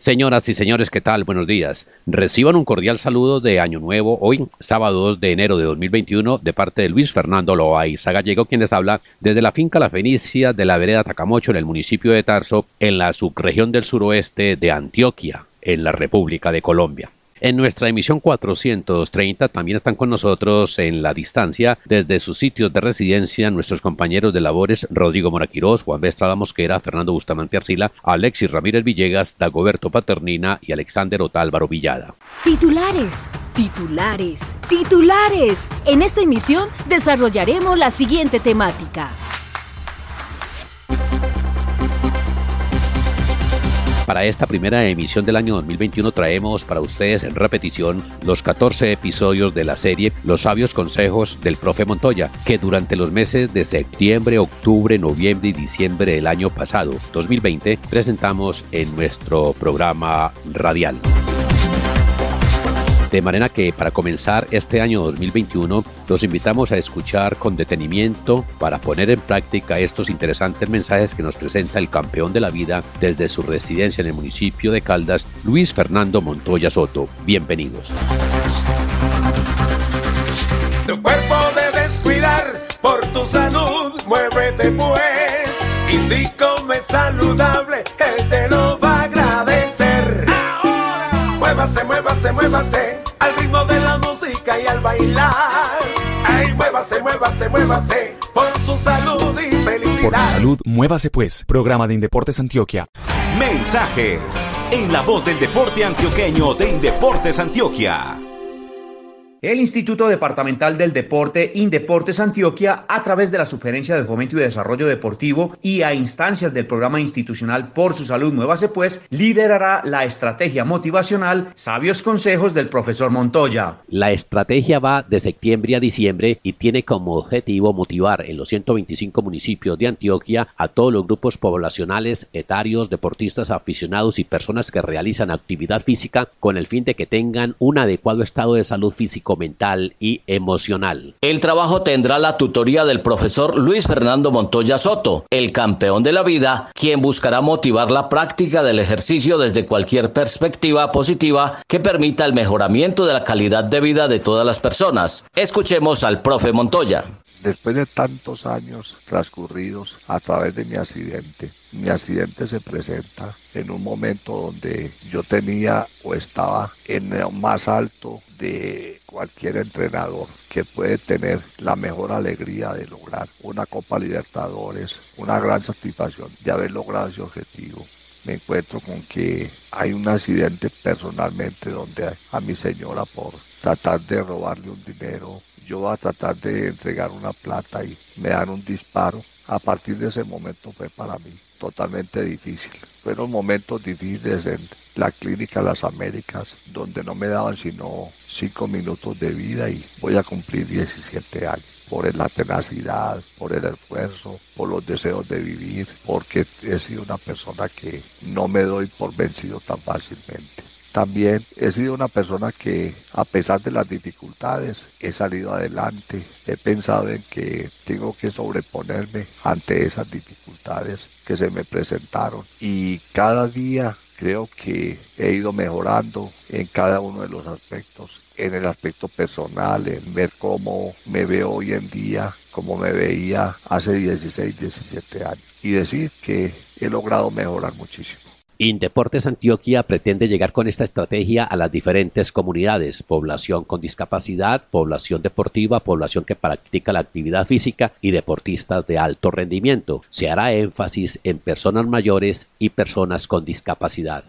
Señoras y señores, ¿qué tal? Buenos días. Reciban un cordial saludo de Año Nuevo hoy, sábado 2 de enero de 2021, de parte de Luis Fernando Loaiza Gallego, quien les habla desde la finca La Fenicia de la vereda Tacamocho en el municipio de Tarso, en la subregión del suroeste de Antioquia, en la República de Colombia. En nuestra emisión 430 también están con nosotros en la distancia desde sus sitios de residencia nuestros compañeros de labores Rodrigo Moraquirós, Juan Bestrada Mosquera, Fernando Bustamante Arcila, Alexis Ramírez Villegas, Dagoberto Paternina y Alexander Otálvaro Villada. Titulares, titulares, titulares. En esta emisión desarrollaremos la siguiente temática. Para esta primera emisión del año 2021 traemos para ustedes en repetición los 14 episodios de la serie Los sabios consejos del profe Montoya, que durante los meses de septiembre, octubre, noviembre y diciembre del año pasado, 2020, presentamos en nuestro programa radial. De manera que para comenzar este año 2021 los invitamos a escuchar con detenimiento para poner en práctica estos interesantes mensajes que nos presenta el campeón de la vida desde su residencia en el municipio de Caldas, Luis Fernando Montoya Soto. Bienvenidos. Tu cuerpo debes cuidar por tu salud, muévete pues. Y si comes saludable, él te lo va a agradecer. Ahora, muévase, muévase, muévase al bailar. Ay, muévase, muévase, muévase por su salud y felicidad. Por su salud, muévase pues. Programa de Indeportes Antioquia. Mensajes en la voz del deporte antioqueño de Indeportes Antioquia. El Instituto Departamental del Deporte, Indeportes Antioquia, a través de la Sugerencia de Fomento y Desarrollo Deportivo y a instancias del Programa Institucional Por su Salud Muévase Pues, liderará la estrategia motivacional Sabios Consejos del Profesor Montoya. La estrategia va de septiembre a diciembre y tiene como objetivo motivar en los 125 municipios de Antioquia a todos los grupos poblacionales, etarios, deportistas aficionados y personas que realizan actividad física con el fin de que tengan un adecuado estado de salud físico mental y emocional. El trabajo tendrá la tutoría del profesor Luis Fernando Montoya Soto, el campeón de la vida, quien buscará motivar la práctica del ejercicio desde cualquier perspectiva positiva que permita el mejoramiento de la calidad de vida de todas las personas. Escuchemos al profe Montoya. Después de tantos años transcurridos a través de mi accidente, mi accidente se presenta en un momento donde yo tenía o estaba en el más alto de cualquier entrenador que puede tener la mejor alegría de lograr una Copa Libertadores, una gran satisfacción de haber logrado ese objetivo. Me encuentro con que hay un accidente personalmente donde a mi señora por tratar de robarle un dinero yo voy a tratar de entregar una plata y me dan un disparo. A partir de ese momento fue para mí totalmente difícil. Fueron momentos difíciles en la clínica Las Américas, donde no me daban sino cinco minutos de vida y voy a cumplir 17 años por la tenacidad, por el esfuerzo, por los deseos de vivir, porque he sido una persona que no me doy por vencido tan fácilmente. También he sido una persona que a pesar de las dificultades he salido adelante. He pensado en que tengo que sobreponerme ante esas dificultades que se me presentaron. Y cada día creo que he ido mejorando en cada uno de los aspectos. En el aspecto personal, en ver cómo me veo hoy en día, cómo me veía hace 16, 17 años. Y decir que he logrado mejorar muchísimo. Indeportes Antioquia pretende llegar con esta estrategia a las diferentes comunidades, población con discapacidad, población deportiva, población que practica la actividad física y deportistas de alto rendimiento. Se hará énfasis en personas mayores y personas con discapacidad.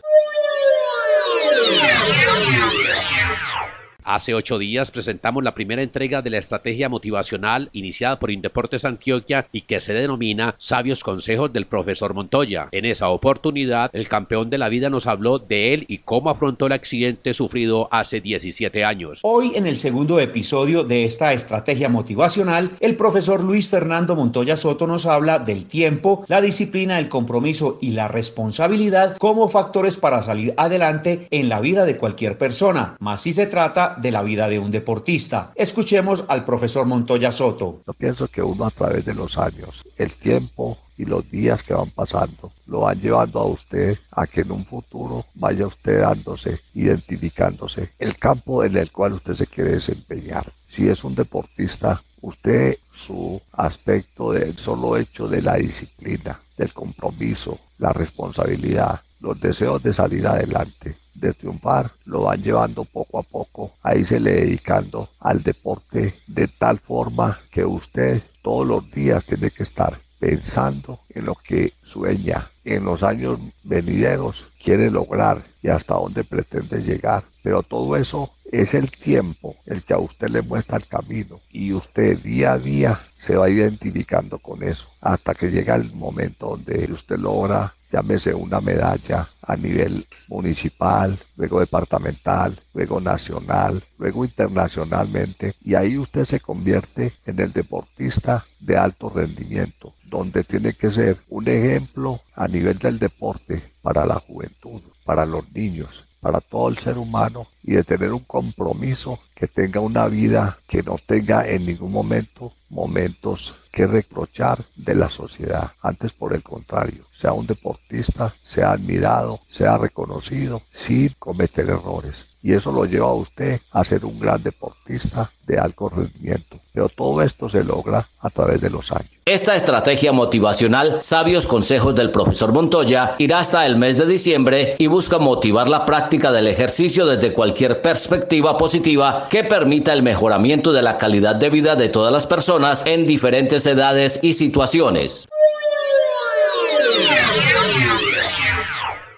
Hace ocho días presentamos la primera entrega de la estrategia motivacional iniciada por Indeportes Antioquia y que se denomina Sabios Consejos del Profesor Montoya. En esa oportunidad, el campeón de la vida nos habló de él y cómo afrontó el accidente sufrido hace 17 años. Hoy, en el segundo episodio de esta estrategia motivacional, el profesor Luis Fernando Montoya Soto nos habla del tiempo, la disciplina, el compromiso y la responsabilidad como factores para salir adelante en la vida de cualquier persona, si se trata de la vida de un deportista. Escuchemos al profesor Montoya Soto. Yo pienso que uno a través de los años, el tiempo y los días que van pasando lo van llevando a usted a que en un futuro vaya usted dándose, identificándose el campo en el cual usted se quiere desempeñar. Si es un deportista, usted su aspecto del solo hecho de la disciplina, del compromiso, la responsabilidad, los deseos de salir adelante, de triunfar, lo van llevando poco a poco, ahí se le dedicando al deporte de tal forma que usted todos los días tiene que estar pensando en lo que sueña, en los años venideros quiere lograr y hasta dónde pretende llegar. Pero todo eso es el tiempo el que a usted le muestra el camino y usted día a día se va identificando con eso hasta que llega el momento donde usted logra llámese una medalla a nivel municipal, luego departamental, luego nacional, luego internacionalmente, y ahí usted se convierte en el deportista de alto rendimiento, donde tiene que ser un ejemplo a nivel del deporte para la juventud, para los niños, para todo el ser humano y de tener un compromiso que tenga una vida que no tenga en ningún momento momentos que reprochar de la sociedad. Antes, por el contrario, sea un deportista, sea admirado, sea reconocido sin cometer errores. Y eso lo lleva a usted a ser un gran deportista de alto rendimiento. Pero todo esto se logra a través de los años. Esta estrategia motivacional, sabios consejos del profesor Montoya, irá hasta el mes de diciembre y busca motivar la práctica del ejercicio desde cualquier perspectiva positiva que permita el mejoramiento de la calidad de vida de todas las personas en diferentes edades y situaciones.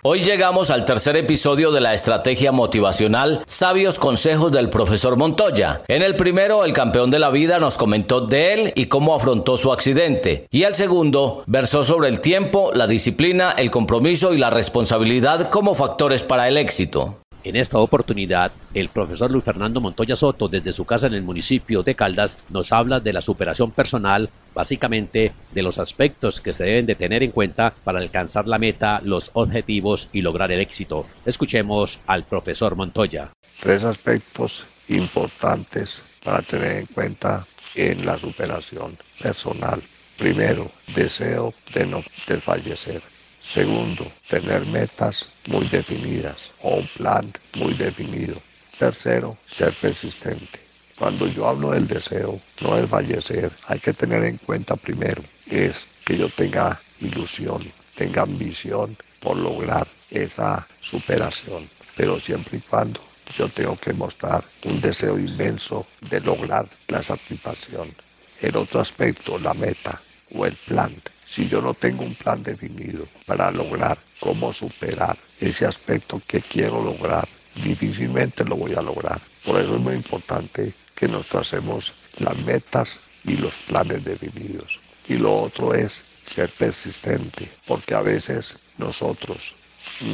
Hoy llegamos al tercer episodio de la estrategia motivacional Sabios Consejos del profesor Montoya. En el primero, el campeón de la vida nos comentó de él y cómo afrontó su accidente. Y el segundo, versó sobre el tiempo, la disciplina, el compromiso y la responsabilidad como factores para el éxito. En esta oportunidad, el profesor Luis Fernando Montoya Soto, desde su casa en el municipio de Caldas, nos habla de la superación personal, básicamente de los aspectos que se deben de tener en cuenta para alcanzar la meta, los objetivos y lograr el éxito. Escuchemos al profesor Montoya. Tres aspectos importantes para tener en cuenta en la superación personal. Primero, deseo de no desfallecer. Segundo, tener metas muy definidas o un plan muy definido. Tercero, ser persistente. Cuando yo hablo del deseo, no es fallecer, hay que tener en cuenta primero, es que yo tenga ilusión, tenga ambición por lograr esa superación, pero siempre y cuando yo tengo que mostrar un deseo inmenso de lograr la satisfacción. El otro aspecto, la meta o el plan, si yo no tengo un plan definido para lograr cómo superar ese aspecto que quiero lograr, difícilmente lo voy a lograr. Por eso es muy importante que nos tracemos las metas y los planes definidos. Y lo otro es ser persistente, porque a veces nosotros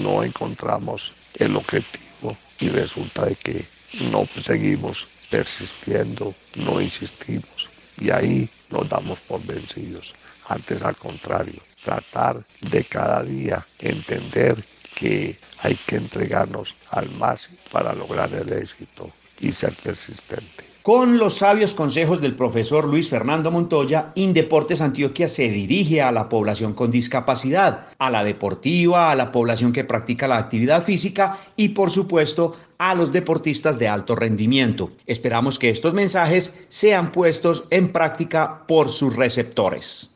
no encontramos el objetivo y resulta de que no seguimos persistiendo, no insistimos y ahí nos damos por vencidos. Antes al contrario, tratar de cada día entender que hay que entregarnos al máximo para lograr el éxito y ser persistente. Con los sabios consejos del profesor Luis Fernando Montoya, Indeportes Antioquia se dirige a la población con discapacidad, a la deportiva, a la población que practica la actividad física y por supuesto a los deportistas de alto rendimiento. Esperamos que estos mensajes sean puestos en práctica por sus receptores.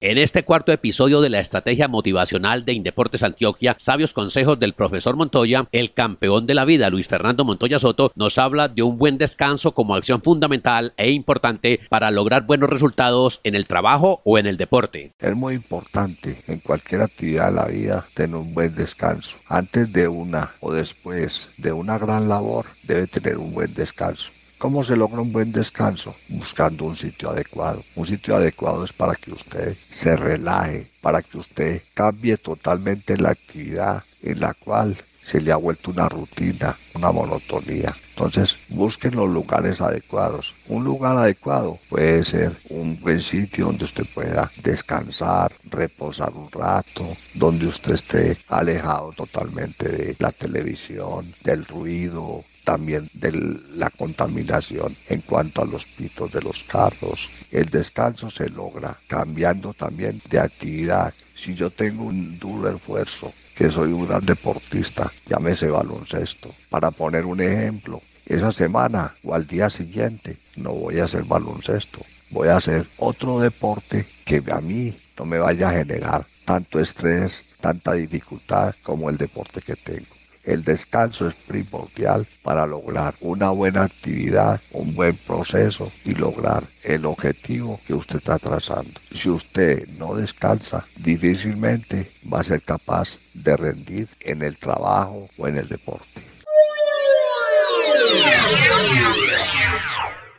En este cuarto episodio de la estrategia motivacional de Indeportes Antioquia, sabios consejos del profesor Montoya, el campeón de la vida, Luis Fernando Montoya Soto, nos habla de un buen descanso como acción fundamental e importante para lograr buenos resultados en el trabajo o en el deporte. Es muy importante en cualquier actividad de la vida tener un buen descanso. Antes de una o después de una gran labor, debe tener un buen descanso. ¿Cómo se logra un buen descanso? Buscando un sitio adecuado. Un sitio adecuado es para que usted se relaje, para que usted cambie totalmente la actividad en la cual se le ha vuelto una rutina, una monotonía. Entonces busquen los lugares adecuados. Un lugar adecuado puede ser un buen sitio donde usted pueda descansar, reposar un rato, donde usted esté alejado totalmente de la televisión, del ruido, también de la contaminación en cuanto a los pitos de los carros. El descanso se logra cambiando también de actividad. Si yo tengo un duro esfuerzo, que soy un gran deportista, llámese baloncesto, para poner un ejemplo, esa semana o al día siguiente no voy a hacer baloncesto, voy a hacer otro deporte que a mí no me vaya a generar tanto estrés, tanta dificultad como el deporte que tengo. El descanso es primordial para lograr una buena actividad, un buen proceso y lograr el objetivo que usted está trazando. Si usted no descansa, difícilmente va a ser capaz de rendir en el trabajo o en el deporte.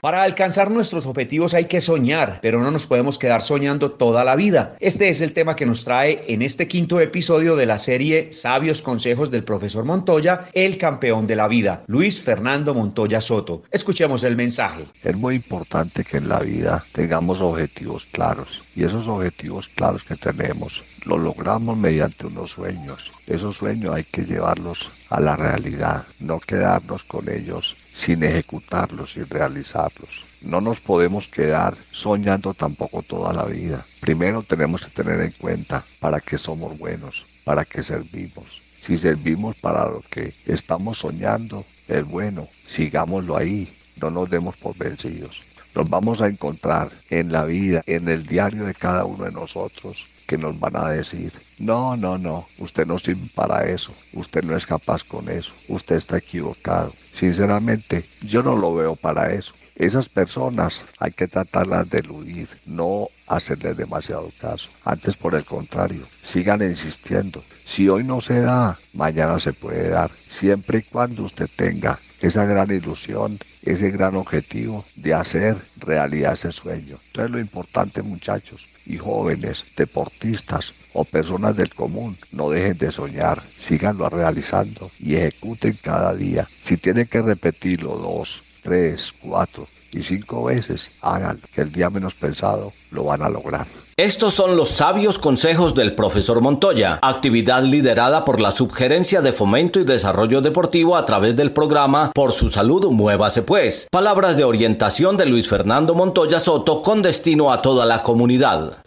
Para alcanzar nuestros objetivos hay que soñar, pero no nos podemos quedar soñando toda la vida. Este es el tema que nos trae en este quinto episodio de la serie Sabios Consejos del profesor Montoya, el campeón de la vida, Luis Fernando Montoya Soto. Escuchemos el mensaje. Es muy importante que en la vida tengamos objetivos claros y esos objetivos claros que tenemos los logramos mediante unos sueños. Esos sueños hay que llevarlos a la realidad, no quedarnos con ellos sin ejecutarlos y realizarlos. No nos podemos quedar soñando tampoco toda la vida. Primero tenemos que tener en cuenta para qué somos buenos, para qué servimos. Si servimos para lo que estamos soñando, es bueno, sigámoslo ahí, no nos demos por vencidos. Nos vamos a encontrar en la vida, en el diario de cada uno de nosotros, que nos van a decir, no, no, no, usted no sirve para eso, usted no es capaz con eso, usted está equivocado. Sinceramente, yo no lo veo para eso. Esas personas hay que tratarlas de eludir, no hacerles demasiado caso. Antes, por el contrario, sigan insistiendo. Si hoy no se da, mañana se puede dar, siempre y cuando usted tenga esa gran ilusión, ese gran objetivo de hacer realidad ese sueño. Entonces lo importante muchachos y jóvenes, deportistas o personas del común, no dejen de soñar, síganlo realizando y ejecuten cada día. Si tienen que repetirlo dos, tres, cuatro y cinco veces, hagan que el día menos pensado lo van a lograr. Estos son los sabios consejos del profesor Montoya, actividad liderada por la Subgerencia de Fomento y Desarrollo Deportivo a través del programa Por su salud, muévase pues. Palabras de orientación de Luis Fernando Montoya Soto con destino a toda la comunidad.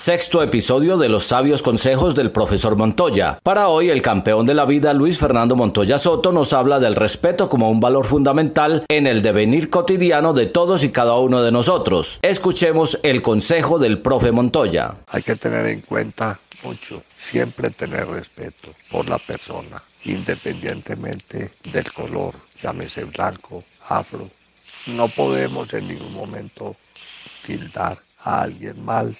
Sexto episodio de los sabios consejos del profesor Montoya. Para hoy, el campeón de la vida, Luis Fernando Montoya Soto, nos habla del respeto como un valor fundamental en el devenir cotidiano de todos y cada uno de nosotros. Escuchemos el consejo del profe Montoya. Hay que tener en cuenta mucho, siempre tener respeto por la persona, independientemente del color, llámese blanco, afro. No podemos en ningún momento tildar a alguien mal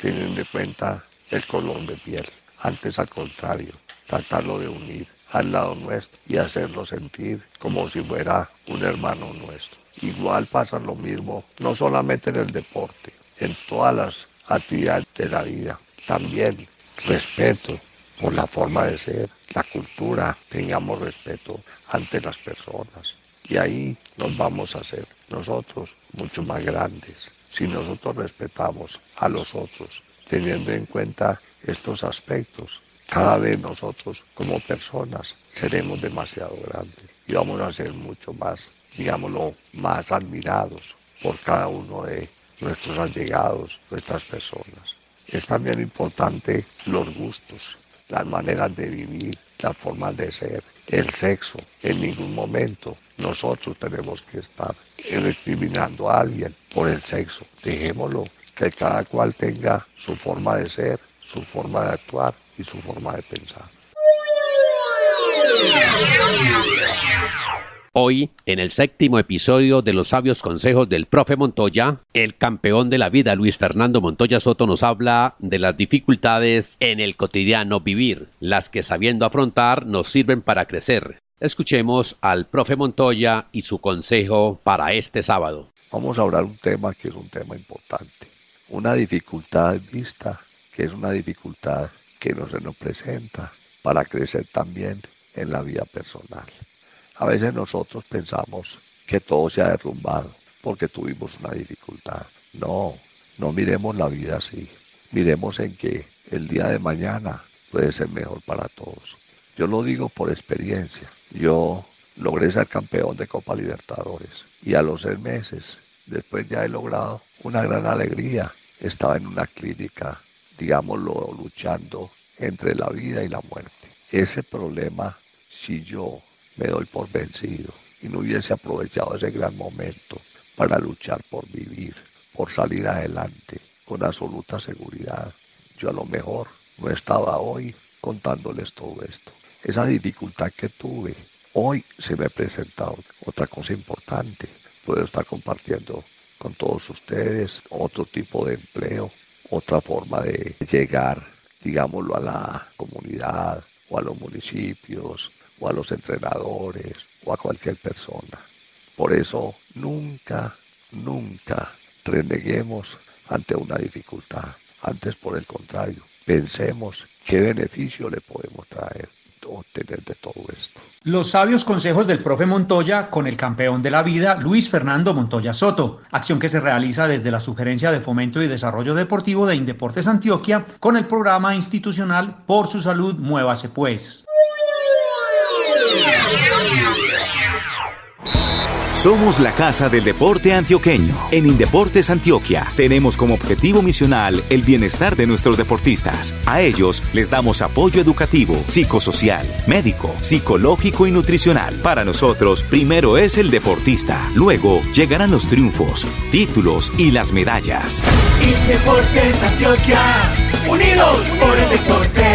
teniendo en cuenta el color de piel. Antes al contrario, tratarlo de unir al lado nuestro y hacerlo sentir como si fuera un hermano nuestro. Igual pasa lo mismo, no solamente en el deporte, en todas las actividades de la vida. También respeto por la forma de ser, la cultura, tengamos respeto ante las personas. Y ahí nos vamos a hacer nosotros mucho más grandes, si nosotros respetamos a los otros, teniendo en cuenta estos aspectos, cada vez nosotros como personas seremos demasiado grandes y vamos a ser mucho más, digámoslo, más admirados por cada uno de nuestros allegados, nuestras personas. Es también importante los gustos, las maneras de vivir, las formas de ser, el sexo. En ningún momento nosotros tenemos que estar discriminando a alguien por el sexo. Dejémoslo, que cada cual tenga su forma de ser, su forma de actuar y su forma de pensar. Hoy, en el séptimo episodio de los sabios consejos del profe Montoya, el campeón de la vida Luis Fernando Montoya Soto nos habla de las dificultades en el cotidiano vivir, las que sabiendo afrontar nos sirven para crecer. Escuchemos al profe Montoya y su consejo para este sábado. Vamos a hablar un tema que es un tema importante. Una dificultad vista, que es una dificultad que no se nos presenta para crecer también en la vida personal. A veces nosotros pensamos que todo se ha derrumbado porque tuvimos una dificultad. No, no miremos la vida así. Miremos en que el día de mañana puede ser mejor para todos. Yo lo digo por experiencia. Yo logré ser campeón de Copa Libertadores y a los seis meses, después ya he logrado una gran alegría. Estaba en una clínica, digámoslo, luchando entre la vida y la muerte. Ese problema, si yo me doy por vencido y no hubiese aprovechado ese gran momento para luchar por vivir, por salir adelante con absoluta seguridad. Yo a lo mejor no estaba hoy contándoles todo esto. Esa dificultad que tuve, hoy se me ha presentado otra cosa importante. Puedo estar compartiendo con todos ustedes otro tipo de empleo, otra forma de llegar, digámoslo, a la comunidad o a los municipios o a los entrenadores o a cualquier persona. Por eso nunca, nunca reneguemos ante una dificultad. Antes, por el contrario, pensemos qué beneficio le podemos traer obtener de todo esto. Los sabios consejos del profe Montoya con el campeón de la vida, Luis Fernando Montoya Soto, acción que se realiza desde la Sugerencia de Fomento y Desarrollo Deportivo de Indeportes Antioquia con el programa institucional Por su Salud, Muévase Pues. Somos la Casa del Deporte Antioqueño. En Indeportes Antioquia tenemos como objetivo misional el bienestar de nuestros deportistas. A ellos les damos apoyo educativo, psicosocial, médico, psicológico y nutricional. Para nosotros, primero es el deportista, luego llegarán los triunfos, títulos y las medallas. Indeportes Antioquia, unidos por el deporte.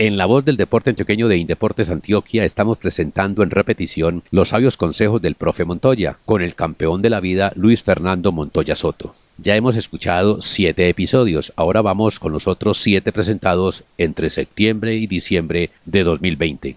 En la voz del deporte antioqueño de Indeportes Antioquia estamos presentando en repetición los sabios consejos del profe Montoya con el campeón de la vida Luis Fernando Montoya Soto. Ya hemos escuchado siete episodios, ahora vamos con los otros siete presentados entre septiembre y diciembre de 2020.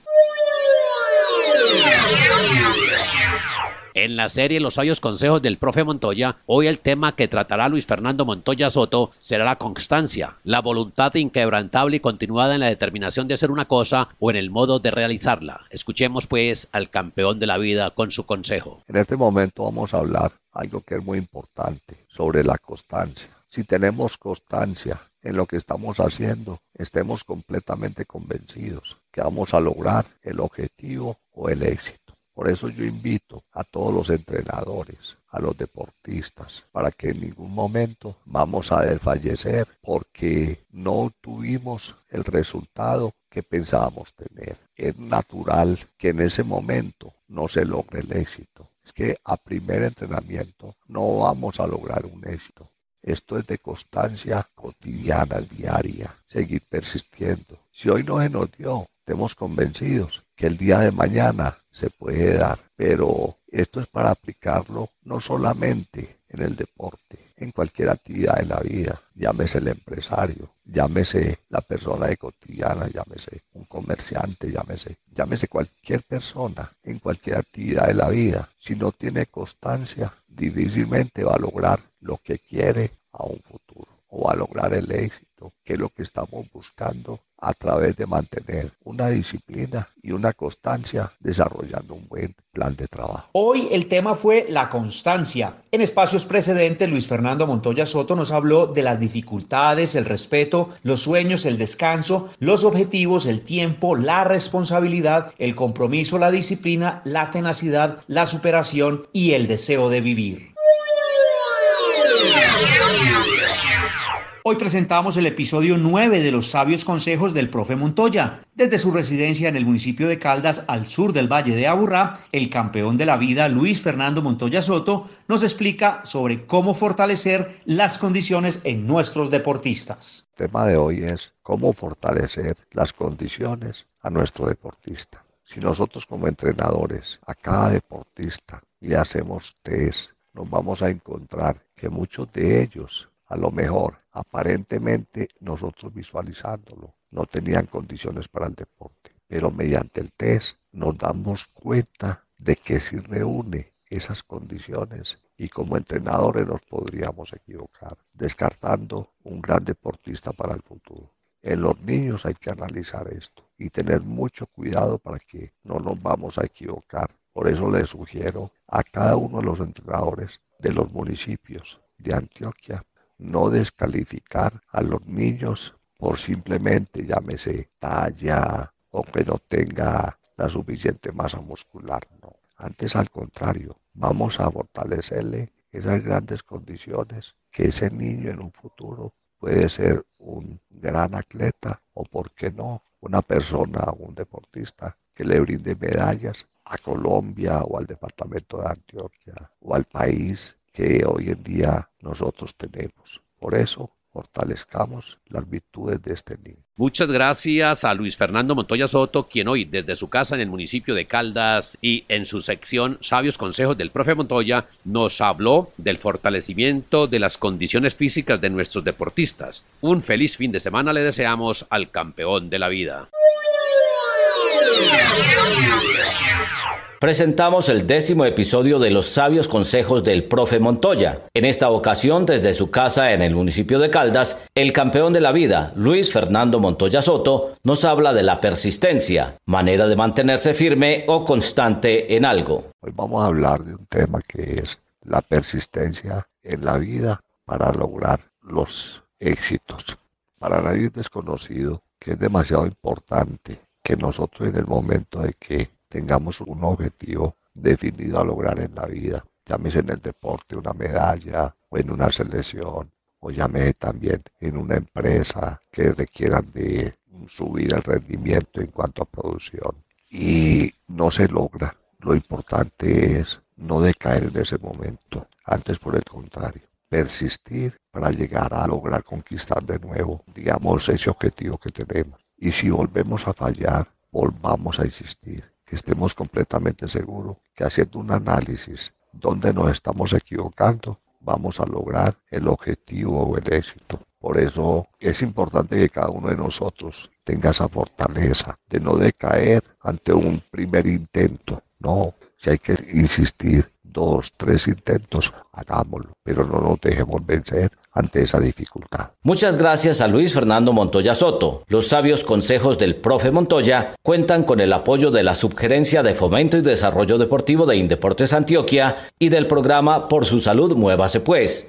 En la serie Los sabios consejos del profe Montoya, hoy el tema que tratará Luis Fernando Montoya Soto será la constancia, la voluntad inquebrantable y continuada en la determinación de hacer una cosa o en el modo de realizarla. Escuchemos pues al campeón de la vida con su consejo. En este momento vamos a hablar algo que es muy importante sobre la constancia. Si tenemos constancia en lo que estamos haciendo, estemos completamente convencidos que vamos a lograr el objetivo o el éxito. Por eso yo invito a todos los entrenadores, a los deportistas, para que en ningún momento vamos a desfallecer porque no tuvimos el resultado que pensábamos tener. Es natural que en ese momento no se logre el éxito. Es que a primer entrenamiento no vamos a lograr un éxito. Esto es de constancia cotidiana, diaria, seguir persistiendo. Si hoy no se nos dio, estemos convencidos que el día de mañana se puede dar, pero esto es para aplicarlo no solamente en el deporte, en cualquier actividad de la vida, llámese el empresario, llámese la persona de cotidiana, llámese un comerciante, llámese, llámese cualquier persona en cualquier actividad de la vida, si no tiene constancia, difícilmente va a lograr lo que quiere a un futuro o a lograr el éxito, que es lo que estamos buscando a través de mantener una disciplina y una constancia desarrollando un buen plan de trabajo. Hoy el tema fue la constancia. En espacios precedentes, Luis Fernando Montoya Soto nos habló de las dificultades, el respeto, los sueños, el descanso, los objetivos, el tiempo, la responsabilidad, el compromiso, la disciplina, la tenacidad, la superación y el deseo de vivir. Hoy presentamos el episodio 9 de los sabios consejos del profe Montoya. Desde su residencia en el municipio de Caldas, al sur del Valle de Aburrá, el campeón de la vida Luis Fernando Montoya Soto nos explica sobre cómo fortalecer las condiciones en nuestros deportistas. El tema de hoy es cómo fortalecer las condiciones a nuestro deportista. Si nosotros como entrenadores a cada deportista le hacemos test, nos vamos a encontrar que muchos de ellos a lo mejor, aparentemente, nosotros visualizándolo, no tenían condiciones para el deporte. Pero mediante el test nos damos cuenta de que si reúne esas condiciones y como entrenadores nos podríamos equivocar, descartando un gran deportista para el futuro. En los niños hay que analizar esto y tener mucho cuidado para que no nos vamos a equivocar. Por eso les sugiero a cada uno de los entrenadores de los municipios de Antioquia no descalificar a los niños por simplemente, llámese, talla o que no tenga la suficiente masa muscular. No. Antes, al contrario, vamos a fortalecerle esas grandes condiciones que ese niño en un futuro puede ser un gran atleta o, por qué no, una persona, un deportista que le brinde medallas a Colombia o al departamento de Antioquia o al país que hoy en día nosotros tenemos. Por eso, fortalezcamos las virtudes de este niño. Muchas gracias a Luis Fernando Montoya Soto, quien hoy desde su casa en el municipio de Caldas y en su sección Sabios Consejos del Profe Montoya nos habló del fortalecimiento de las condiciones físicas de nuestros deportistas. Un feliz fin de semana le deseamos al campeón de la vida. Presentamos el décimo episodio de los sabios consejos del profe Montoya. En esta ocasión, desde su casa en el municipio de Caldas, el campeón de la vida, Luis Fernando Montoya Soto, nos habla de la persistencia, manera de mantenerse firme o constante en algo. Hoy vamos a hablar de un tema que es la persistencia en la vida para lograr los éxitos. Para nadie es desconocido que es demasiado importante que nosotros en el momento de que tengamos un objetivo definido a lograr en la vida. Llámese en el deporte una medalla o en una selección o llámese también en una empresa que requieran de subir el rendimiento en cuanto a producción. Y no se logra. Lo importante es no decaer en ese momento. Antes por el contrario, persistir para llegar a lograr conquistar de nuevo, digamos, ese objetivo que tenemos. Y si volvemos a fallar, volvamos a insistir estemos completamente seguros que haciendo un análisis donde nos estamos equivocando, vamos a lograr el objetivo o el éxito. Por eso es importante que cada uno de nosotros tenga esa fortaleza de no decaer ante un primer intento. No, si hay que insistir dos, tres intentos, hagámoslo, pero no nos dejemos vencer ante esa dificultad. Muchas gracias a Luis Fernando Montoya Soto. Los sabios consejos del profe Montoya cuentan con el apoyo de la Subgerencia de Fomento y Desarrollo Deportivo de Indeportes Antioquia y del programa Por su Salud Muévase Pues.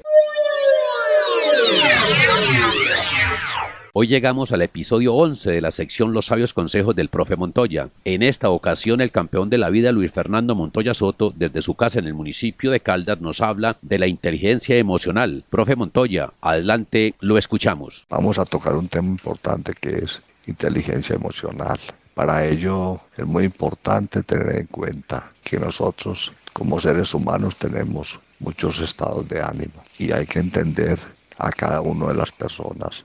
Hoy llegamos al episodio 11 de la sección Los sabios consejos del profe Montoya. En esta ocasión el campeón de la vida Luis Fernando Montoya Soto desde su casa en el municipio de Caldas nos habla de la inteligencia emocional. Profe Montoya, adelante, lo escuchamos. Vamos a tocar un tema importante que es inteligencia emocional. Para ello es muy importante tener en cuenta que nosotros como seres humanos tenemos muchos estados de ánimo y hay que entender a cada una de las personas,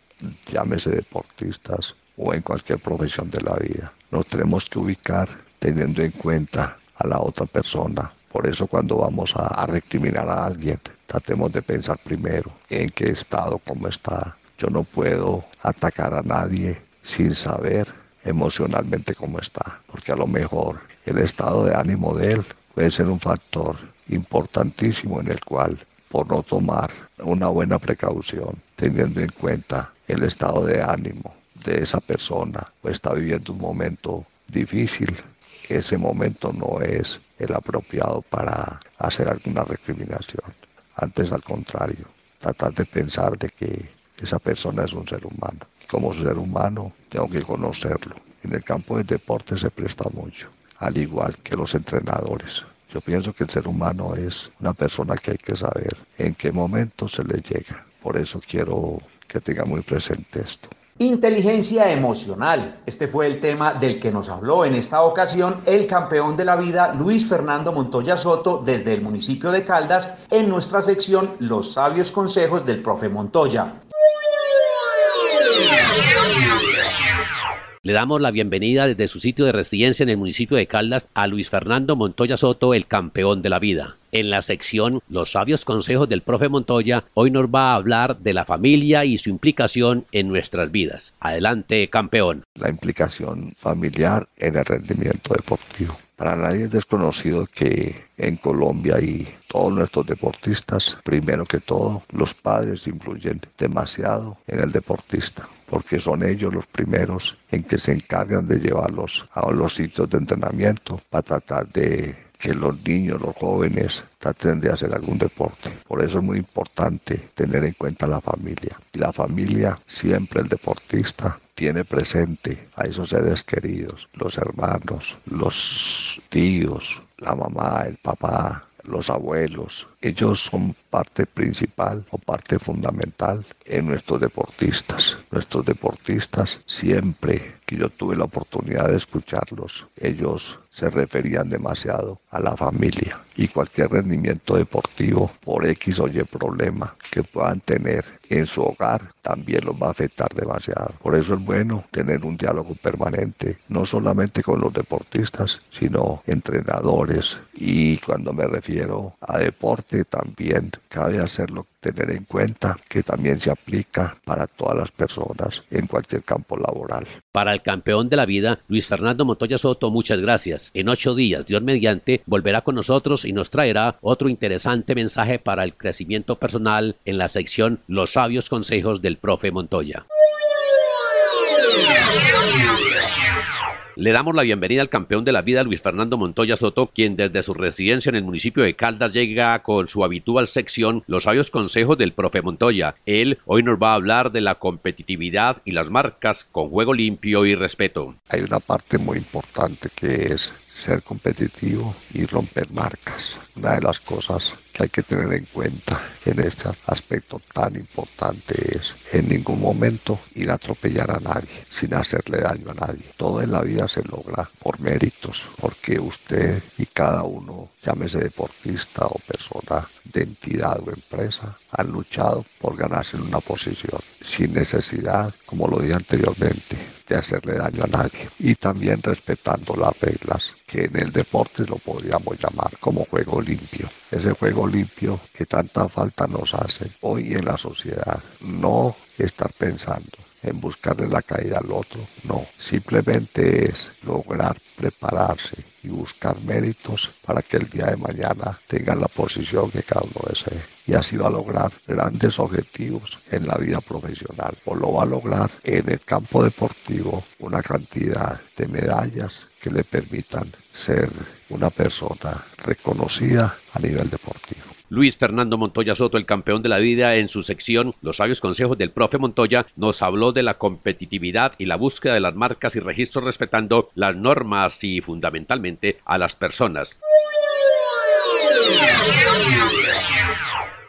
llámese deportistas o en cualquier profesión de la vida. Nos tenemos que ubicar teniendo en cuenta a la otra persona. Por eso cuando vamos a, a recriminar a alguien, tratemos de pensar primero en qué estado, cómo está. Yo no puedo atacar a nadie sin saber emocionalmente cómo está, porque a lo mejor el estado de ánimo de él puede ser un factor importantísimo en el cual por no tomar una buena precaución, teniendo en cuenta el estado de ánimo de esa persona, pues está viviendo un momento difícil. Ese momento no es el apropiado para hacer alguna recriminación. Antes, al contrario, tratar de pensar de que esa persona es un ser humano. Como ser humano, tengo que conocerlo. En el campo del deporte se presta mucho, al igual que los entrenadores. Yo pienso que el ser humano es una persona que hay que saber en qué momento se le llega. Por eso quiero que tenga muy presente esto. Inteligencia emocional. Este fue el tema del que nos habló en esta ocasión el campeón de la vida Luis Fernando Montoya Soto desde el municipio de Caldas en nuestra sección Los sabios consejos del profe Montoya. Le damos la bienvenida desde su sitio de residencia en el municipio de Caldas a Luis Fernando Montoya Soto, el campeón de la vida. En la sección Los sabios consejos del profe Montoya, hoy nos va a hablar de la familia y su implicación en nuestras vidas. Adelante, campeón. La implicación familiar en el rendimiento deportivo. Para nadie es desconocido que en Colombia y todos nuestros deportistas, primero que todo, los padres influyen demasiado en el deportista, porque son ellos los primeros en que se encargan de llevarlos a los sitios de entrenamiento para tratar de que los niños, los jóvenes traten de hacer algún deporte. Por eso es muy importante tener en cuenta la familia. Y la familia, siempre el deportista, tiene presente a esos seres queridos, los hermanos, los tíos, la mamá, el papá, los abuelos, ellos son parte principal o parte fundamental en nuestros deportistas. Nuestros deportistas siempre que yo tuve la oportunidad de escucharlos, ellos se referían demasiado a la familia y cualquier rendimiento deportivo por X o Y problema que puedan tener en su hogar también los va a afectar demasiado. Por eso es bueno tener un diálogo permanente, no solamente con los deportistas, sino entrenadores y cuando me refiero a deporte también cabe hacerlo tener en cuenta que también se aplica para todas las personas en cualquier campo laboral. Para el campeón de la vida, Luis Fernando Montoya Soto, muchas gracias. En ocho días, Dios mediante, volverá con nosotros y nos traerá otro interesante mensaje para el crecimiento personal en la sección Los sabios consejos del profe Montoya. Le damos la bienvenida al campeón de la vida, Luis Fernando Montoya Soto, quien desde su residencia en el municipio de Caldas llega con su habitual sección Los sabios consejos del profe Montoya. Él hoy nos va a hablar de la competitividad y las marcas con juego limpio y respeto. Hay una parte muy importante que es ser competitivo y romper marcas. Una de las cosas que hay que tener en cuenta en este aspecto tan importante es en ningún momento ir a atropellar a nadie sin hacerle daño a nadie. Todo en la vida se logra por méritos, porque usted y cada uno, llámese deportista o persona de entidad o empresa, han luchado por ganarse en una posición sin necesidad, como lo dije anteriormente, de hacerle daño a nadie y también respetando las reglas que en el deporte lo podríamos llamar como juego limpio. Ese juego limpio que tanta falta nos hace hoy en la sociedad. No estar pensando en buscarle la caída al otro, no, simplemente es lograr prepararse y buscar méritos para que el día de mañana tengan la posición que cada uno desee. Y así va a lograr grandes objetivos en la vida profesional. O lo va a lograr en el campo deportivo una cantidad de medallas que le permitan ser una persona reconocida a nivel deportivo. Luis Fernando Montoya Soto, el campeón de la vida, en su sección Los sabios consejos del profe Montoya, nos habló de la competitividad y la búsqueda de las marcas y registros respetando las normas y fundamentalmente a las personas.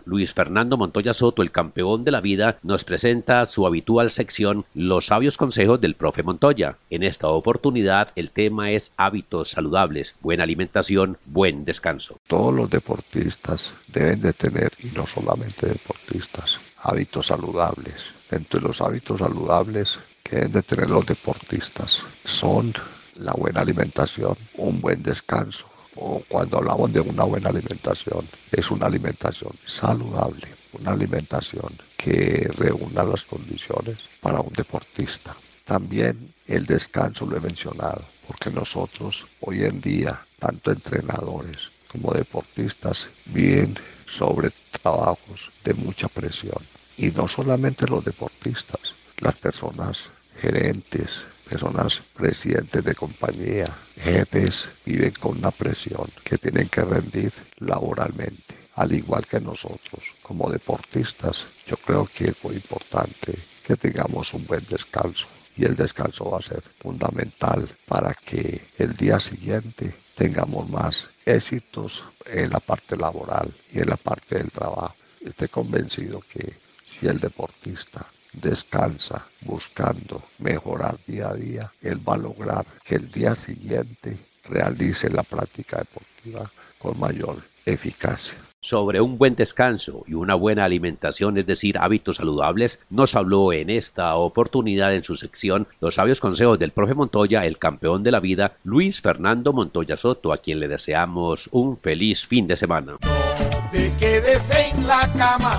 Luis Fernando Montoya Soto, el campeón de la vida, nos presenta su habitual sección Los sabios consejos del profe Montoya. En esta oportunidad el tema es hábitos saludables, buena alimentación, buen descanso. Todos los deportistas deben de tener, y no solamente deportistas, hábitos saludables. Entre los hábitos saludables que deben de tener los deportistas son la buena alimentación, un buen descanso, o cuando hablamos de una buena alimentación, es una alimentación saludable, una alimentación que reúna las condiciones para un deportista. También el descanso lo he mencionado, porque nosotros hoy en día, tanto entrenadores como deportistas, viven sobre trabajos de mucha presión. Y no solamente los deportistas, las personas gerentes, personas presidentes de compañía, jefes, viven con una presión que tienen que rendir laboralmente. Al igual que nosotros, como deportistas, yo creo que es muy importante que tengamos un buen descanso. Y el descanso va a ser fundamental para que el día siguiente tengamos más éxitos en la parte laboral y en la parte del trabajo. Estoy convencido que si el deportista descansa buscando mejorar día a día, él va a lograr que el día siguiente realice la práctica deportiva con mayor eficacia. Sobre un buen descanso y una buena alimentación, es decir, hábitos saludables, nos habló en esta oportunidad en su sección Los sabios consejos del profe Montoya, el campeón de la vida, Luis Fernando Montoya Soto, a quien le deseamos un feliz fin de semana. No te quedes en la cama,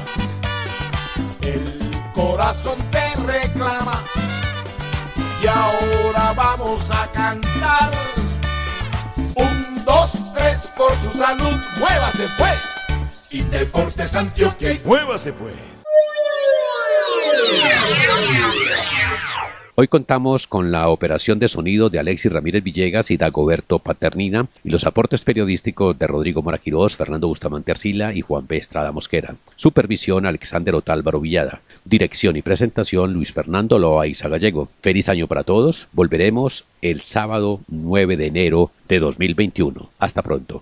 corazón te reclama y ahora vamos a cantar. Un, dos, tres, por su salud, muévase pues y Deportes Antioquia. Muévase pues. Hoy contamos con la operación de sonido de Alexis Ramírez Villegas y Dagoberto Paternina y los aportes periodísticos de Rodrigo Moraquirós, Fernando Bustamante Arcila y Juan P. Estrada Mosquera. Supervisión Alexander Otálvaro Villada. Dirección y presentación Luis Fernando Loaiza Gallego. Feliz año para todos. Volveremos el sábado 9 de enero de 2021. Hasta pronto.